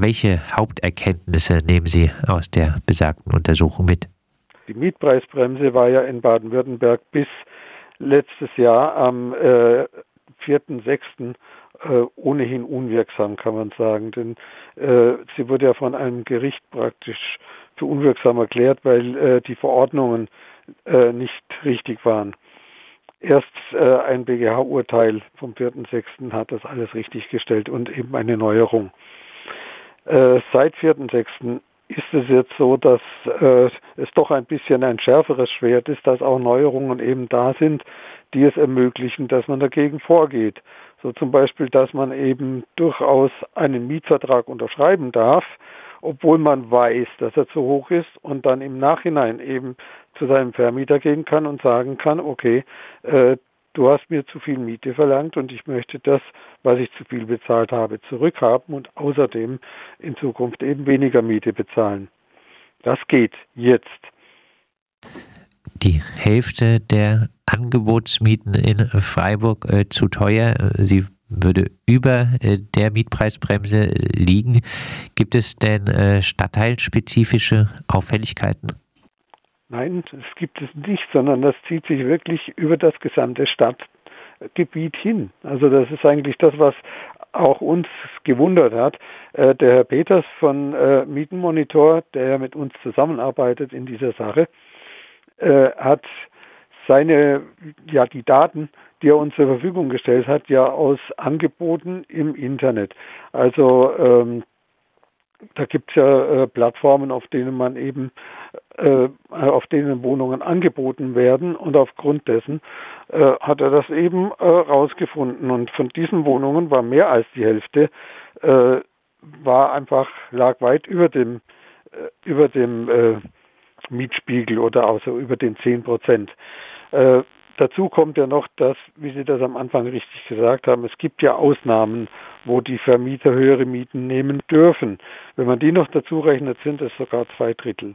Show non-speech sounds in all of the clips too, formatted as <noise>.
welche Haupterkenntnisse nehmen Sie aus der besagten Untersuchung mit? Die Mietpreisbremse war ja in Baden-Württemberg bis letztes Jahr am äh, 4.6. Äh, ohnehin unwirksam, kann man sagen. Denn äh, sie wurde ja von einem Gericht praktisch für unwirksam erklärt, weil äh, die Verordnungen äh, nicht richtig waren. Erst äh, ein BGH-Urteil vom 4.6. hat das alles richtig gestellt und eben eine Neuerung. Äh, seit 4.6. ist es jetzt so, dass äh, es doch ein bisschen ein schärferes Schwert ist, dass auch Neuerungen eben da sind, die es ermöglichen, dass man dagegen vorgeht. So zum Beispiel, dass man eben durchaus einen Mietvertrag unterschreiben darf, obwohl man weiß, dass er zu hoch ist und dann im Nachhinein eben zu seinem Vermieter gehen kann und sagen kann, okay, äh, du hast mir zu viel Miete verlangt und ich möchte das, was ich zu viel bezahlt habe, zurückhaben und außerdem in Zukunft eben weniger Miete bezahlen. Das geht jetzt. Die Hälfte der Angebotsmieten in Freiburg äh, zu teuer. Sie würde über äh, der Mietpreisbremse liegen. Gibt es denn äh, stadtteilspezifische Auffälligkeiten? Nein, das gibt es nicht, sondern das zieht sich wirklich über das gesamte Stadtgebiet hin. Also das ist eigentlich das, was auch uns gewundert hat. Äh, der Herr Peters von äh, Mietenmonitor, der mit uns zusammenarbeitet in dieser Sache, äh, hat seine, ja, die Daten, die er uns zur Verfügung gestellt hat, ja aus Angeboten im Internet. Also ähm, da gibt es ja äh, Plattformen, auf denen man eben, auf denen Wohnungen angeboten werden und aufgrund dessen äh, hat er das eben äh, rausgefunden und von diesen Wohnungen war mehr als die Hälfte äh, war einfach lag weit über dem äh, über dem äh, Mietspiegel oder also über den 10 Prozent. Äh, dazu kommt ja noch, dass, wie Sie das am Anfang richtig gesagt haben, es gibt ja Ausnahmen, wo die Vermieter höhere Mieten nehmen dürfen. Wenn man die noch dazu rechnet, sind es sogar zwei Drittel.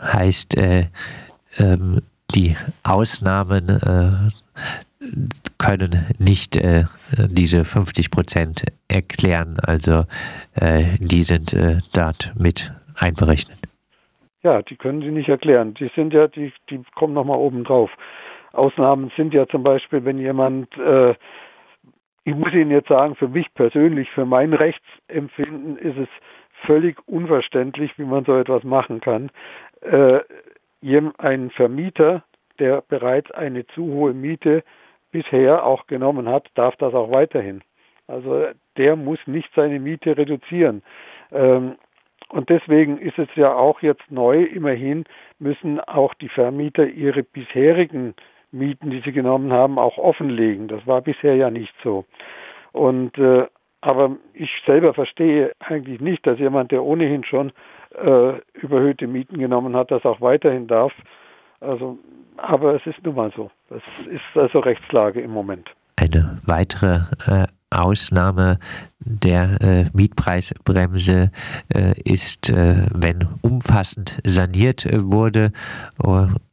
Heißt, äh, ähm, die Ausnahmen äh, können nicht äh, diese 50 Prozent erklären, also äh, die sind äh, dort mit einberechnet. Ja, die können Sie nicht erklären. Die sind ja, die, die kommen nochmal oben drauf. Ausnahmen sind ja zum Beispiel, wenn jemand, äh, ich muss Ihnen jetzt sagen, für mich persönlich, für mein Rechtsempfinden ist es völlig unverständlich, wie man so etwas machen kann. Äh, ein Vermieter, der bereits eine zu hohe Miete bisher auch genommen hat, darf das auch weiterhin. Also der muss nicht seine Miete reduzieren. Ähm, und deswegen ist es ja auch jetzt neu, immerhin müssen auch die Vermieter ihre bisherigen Mieten, die sie genommen haben, auch offenlegen. Das war bisher ja nicht so. Und äh, aber ich selber verstehe eigentlich nicht, dass jemand, der ohnehin schon äh, überhöhte Mieten genommen hat, das auch weiterhin darf. Also, aber es ist nun mal so. Das ist also Rechtslage im Moment. Eine weitere äh, Ausnahme der äh, Mietpreisbremse äh, ist, äh, wenn umfassend saniert äh, wurde.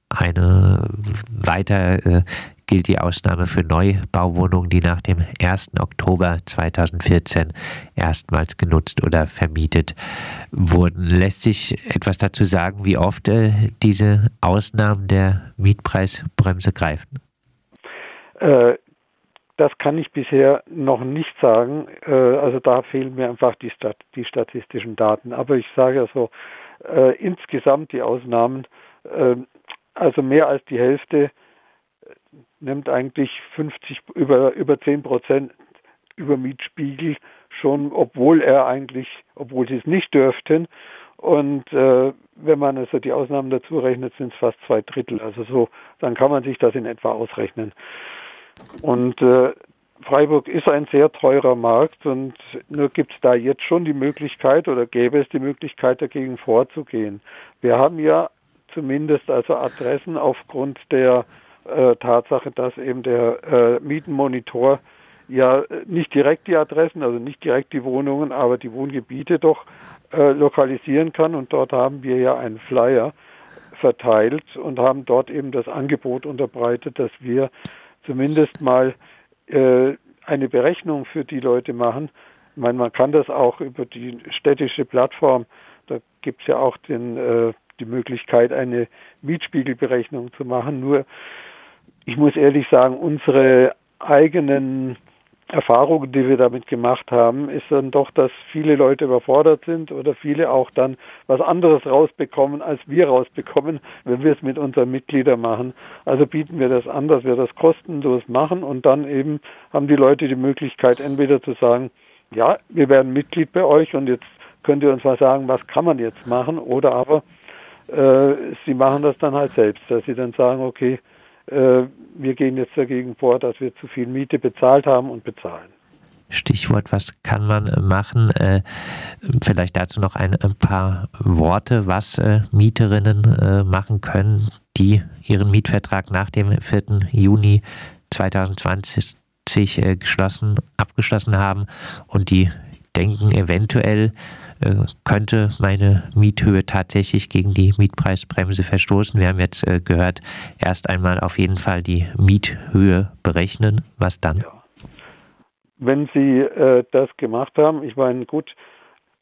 Eine weiter gilt die Ausnahme für Neubauwohnungen, die nach dem 1. Oktober 2014 erstmals genutzt oder vermietet wurden. Lässt sich etwas dazu sagen, wie oft äh, diese Ausnahmen der Mietpreisbremse greifen? Das kann ich bisher noch nicht sagen. Äh, also da fehlen mir einfach die, Stat die statistischen Daten. Aber ich sage also äh, insgesamt die Ausnahmen, äh, also mehr als die Hälfte nimmt eigentlich 50 über über 10 Prozent über Mietspiegel schon, obwohl er eigentlich, obwohl sie es nicht dürften. Und äh, wenn man also die Ausnahmen dazu rechnet, sind es fast zwei Drittel. Also so, dann kann man sich das in etwa ausrechnen. Und äh, Freiburg ist ein sehr teurer Markt und nur gibt es da jetzt schon die Möglichkeit oder gäbe es die Möglichkeit dagegen vorzugehen. Wir haben ja zumindest also Adressen aufgrund der äh, Tatsache, dass eben der äh, Mietenmonitor ja nicht direkt die Adressen, also nicht direkt die Wohnungen, aber die Wohngebiete doch äh, lokalisieren kann und dort haben wir ja einen Flyer verteilt und haben dort eben das Angebot unterbreitet, dass wir zumindest mal äh, eine Berechnung für die Leute machen, Ich meine, man kann das auch über die städtische Plattform, da gibt es ja auch den, äh, die Möglichkeit, eine Mietspiegelberechnung zu machen. Nur, ich muss ehrlich sagen, unsere eigenen Erfahrungen, die wir damit gemacht haben, ist dann doch, dass viele Leute überfordert sind oder viele auch dann was anderes rausbekommen, als wir rausbekommen, wenn wir es mit unseren Mitgliedern machen. Also bieten wir das an, dass wir das kostenlos machen und dann eben haben die Leute die Möglichkeit, entweder zu sagen, ja, wir werden Mitglied bei euch und jetzt könnt ihr uns mal sagen, was kann man jetzt machen, oder aber äh, sie machen das dann halt selbst, dass sie dann sagen, okay, wir gehen jetzt dagegen vor, dass wir zu viel Miete bezahlt haben und bezahlen. Stichwort, was kann man äh, machen? Äh, vielleicht dazu noch ein, paar Worte, was äh, Mieterinnen äh, machen können, die ihren Mietvertrag nach dem 4. Juni 2020 äh, geschlossen, abgeschlossen haben und die denken eventuell, äh, könnte meine Miethöhe tatsächlich gegen die Mietpreisbremse verstoßen. Wir haben jetzt äh, gehört, erst einmal auf jeden Fall die Miethöhe berechnen. Was dann? Ja. Wenn Sie äh, das gemacht haben, ich meine, gut,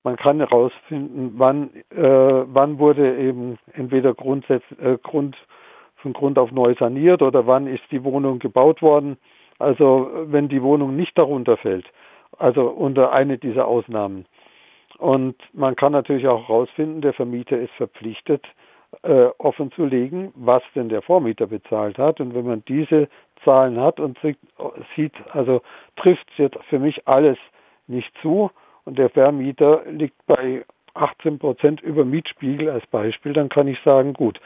man kann herausfinden, wann, äh, wann wurde eben entweder Grundsätz, äh, Grund, von Grund auf neu saniert oder wann ist die Wohnung gebaut worden. Also wenn die Wohnung nicht darunter fällt, also unter eine dieser Ausnahmen, und man kann natürlich auch herausfinden, der Vermieter ist verpflichtet, äh, offen zu legen, was denn der Vormieter bezahlt hat. Und wenn man diese Zahlen hat und sieht, also trifft jetzt für mich alles nicht zu und der Vermieter liegt bei 18 Prozent über Mietspiegel als Beispiel, dann kann ich sagen, gut,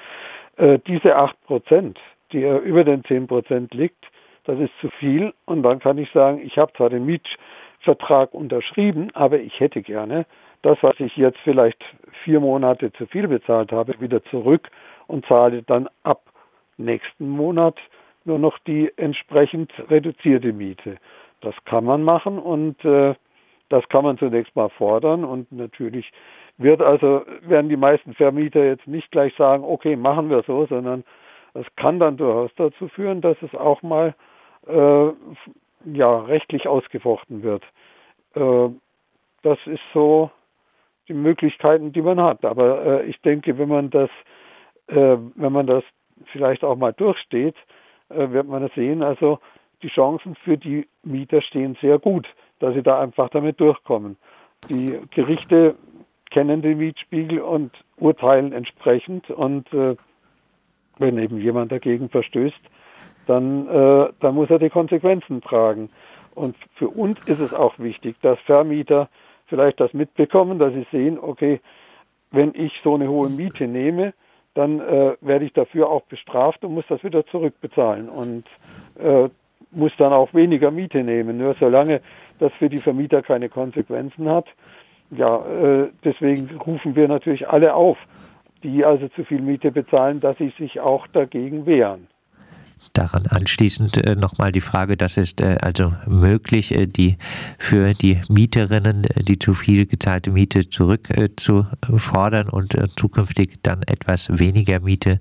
äh, diese 8 Prozent, die er über den 10 Prozent liegt, das ist zu viel und dann kann ich sagen, ich habe zwar den Mietvertrag unterschrieben, aber ich hätte gerne das, was ich jetzt vielleicht vier Monate zu viel bezahlt habe, wieder zurück und zahle dann ab nächsten Monat nur noch die entsprechend reduzierte Miete. Das kann man machen und äh, das kann man zunächst mal fordern und natürlich wird also werden die meisten Vermieter jetzt nicht gleich sagen, okay, machen wir so, sondern es kann dann durchaus dazu führen, dass es auch mal äh, ja rechtlich ausgefochten wird. Äh, das ist so die Möglichkeiten, die man hat. Aber äh, ich denke, wenn man das, äh, wenn man das vielleicht auch mal durchsteht, äh, wird man das sehen. Also die Chancen für die Mieter stehen sehr gut, dass sie da einfach damit durchkommen. Die Gerichte kennen den Mietspiegel und urteilen entsprechend und äh, wenn eben jemand dagegen verstößt, dann, äh, dann muss er die Konsequenzen tragen. Und für uns ist es auch wichtig, dass Vermieter vielleicht das mitbekommen, dass sie sehen, okay, wenn ich so eine hohe Miete nehme, dann äh, werde ich dafür auch bestraft und muss das wieder zurückbezahlen und äh, muss dann auch weniger Miete nehmen. Nur solange das für die Vermieter keine Konsequenzen hat, ja, äh, deswegen rufen wir natürlich alle auf, die also zu viel Miete bezahlen, dass sie sich auch dagegen wehren. Daran anschließend äh, nochmal die Frage, das ist äh, also möglich, äh, die für die Mieterinnen äh, die zu viel gezahlte Miete zurückzufordern und äh, zukünftig dann etwas weniger Miete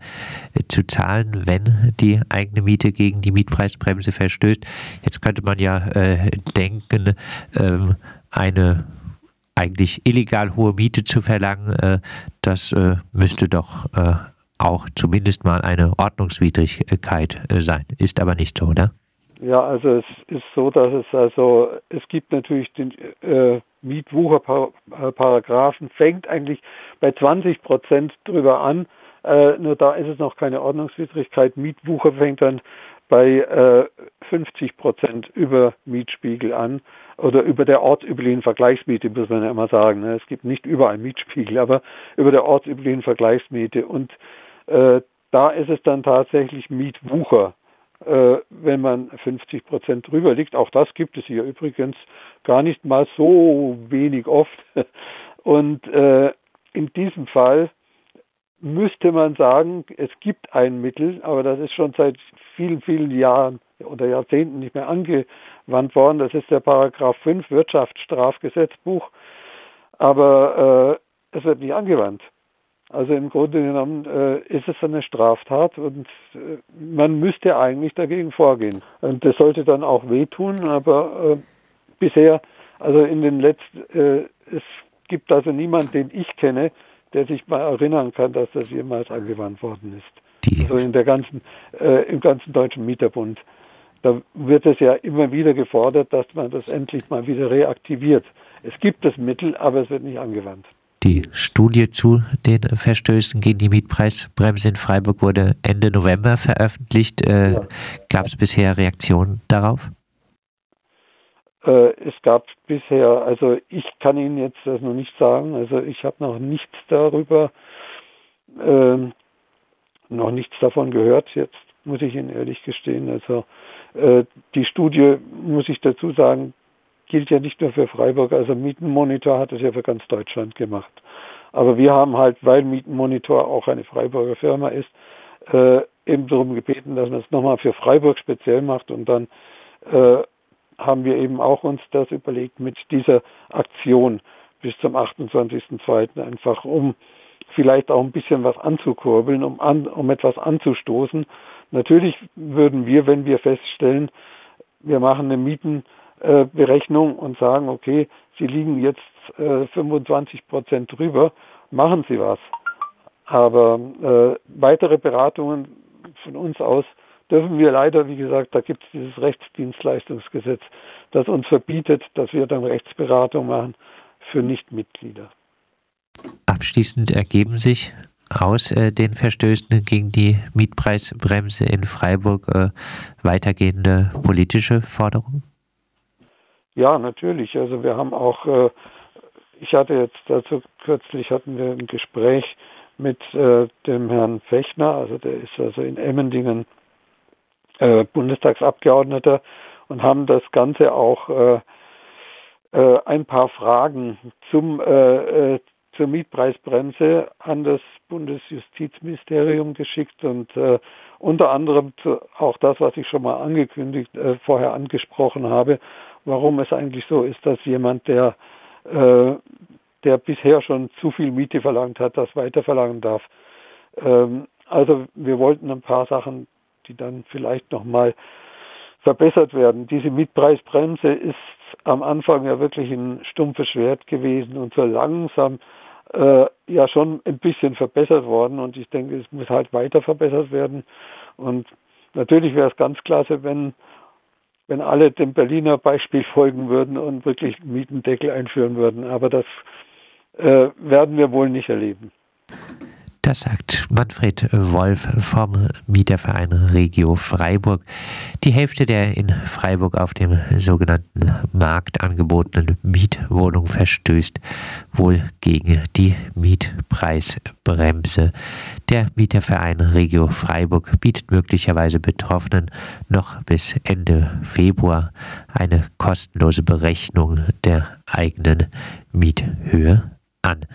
äh, zu zahlen, wenn die eigene Miete gegen die Mietpreisbremse verstößt. Jetzt könnte man ja denken, ähm, eine eigentlich illegal hohe Miete zu verlangen, das müsste doch auch zumindest mal eine Ordnungswidrigkeit äh, sein. Ist aber nicht so, oder? Ja, also es ist so, dass es also, es gibt natürlich den äh, Mietwucherparagraphen, fängt eigentlich bei 20 Prozent drüber an, äh, nur da ist es noch keine Ordnungswidrigkeit. Mietwucher fängt dann bei äh, 50 Prozent über Mietspiegel an oder über der ortsüblichen Vergleichsmiete, muss man ja immer sagen. Ne? Es gibt nicht überall Mietspiegel, aber über der ortsüblichen Vergleichsmiete. Und da ist es dann tatsächlich Mietwucher, äh, wenn man 50 Prozent drüber liegt. Auch das gibt es hier übrigens gar nicht mal so wenig oft. <laughs> Und äh, in diesem Fall müsste man sagen, es gibt ein Mittel, aber das ist schon seit vielen, vielen Jahren oder Jahrzehnten nicht mehr angewandt worden. Das ist der Paragraph 5 Wirtschaftsstrafgesetzbuch. Aber äh, es wird nicht angewandt. Also im Grunde genommen äh, ist es eine Straftat und äh, man müsste eigentlich dagegen vorgehen. Und das sollte dann auch wehtun, aber äh, bisher, Also in den letzten, äh, es gibt also niemanden, den ich kenne, der sich mal erinnern kann, dass das jemals angewandt worden ist. Die. Also in der ganzen, äh, im ganzen deutschen Mieterbund. Da wird es ja immer wieder gefordert, dass man das endlich mal wieder reaktiviert. Es gibt das Mittel, aber es wird nicht angewandt. Die Studie zu den Verstößen gegen die Mietpreisbremse in Freiburg wurde Ende November veröffentlicht. Äh, ja. Gab es bisher Reaktionen darauf? Äh, es gab bisher, also ich kann Ihnen jetzt das noch nicht sagen, also ich habe noch nichts darüber, äh, noch nichts davon gehört jetzt, muss ich Ihnen ehrlich gestehen. Also äh, die Studie, muss ich dazu sagen, gilt ja nicht nur für Freiburg, also Mietenmonitor hat es ja für ganz Deutschland gemacht. Aber wir haben halt, weil Mietenmonitor auch eine Freiburger Firma ist, äh, eben darum gebeten, dass man es nochmal für Freiburg speziell macht und dann äh, haben wir eben auch uns das überlegt mit dieser Aktion bis zum 28.02. einfach um vielleicht auch ein bisschen was anzukurbeln, um, an, um etwas anzustoßen. Natürlich würden wir, wenn wir feststellen, wir machen eine Mieten äh, Berechnung und sagen, okay, Sie liegen jetzt äh, 25 Prozent drüber, machen Sie was. Aber äh, weitere Beratungen von uns aus dürfen wir leider, wie gesagt, da gibt es dieses Rechtsdienstleistungsgesetz, das uns verbietet, dass wir dann Rechtsberatung machen für Nichtmitglieder. Abschließend ergeben sich aus äh, den Verstößen gegen die Mietpreisbremse in Freiburg äh, weitergehende politische Forderungen? Ja, natürlich. Also wir haben auch, äh, ich hatte jetzt dazu kürzlich hatten wir ein Gespräch mit äh, dem Herrn Fechner, also der ist also in Emmendingen äh, Bundestagsabgeordneter und haben das Ganze auch äh, äh, ein paar Fragen zum äh, zur Mietpreisbremse an das Bundesjustizministerium geschickt und äh, unter anderem zu, auch das, was ich schon mal angekündigt, äh, vorher angesprochen habe, warum es eigentlich so ist, dass jemand, der, äh, der bisher schon zu viel Miete verlangt hat, das weiter verlangen darf. Ähm, also wir wollten ein paar Sachen, die dann vielleicht nochmal verbessert werden. Diese Mietpreisbremse ist am Anfang ja wirklich ein stumpfes Schwert gewesen und so langsam äh, ja schon ein bisschen verbessert worden und ich denke, es muss halt weiter verbessert werden. Und natürlich wäre es ganz klasse, wenn wenn alle dem Berliner Beispiel folgen würden und wirklich Mietendeckel einführen würden. Aber das äh, werden wir wohl nicht erleben. Das sagt Manfred Wolf vom Mieterverein Regio Freiburg. Die Hälfte der in Freiburg auf dem sogenannten Markt angebotenen Mietwohnung verstößt wohl gegen die Mietpreisbremse. Der Mieterverein Regio Freiburg bietet möglicherweise Betroffenen noch bis Ende Februar eine kostenlose Berechnung der eigenen Miethöhe an.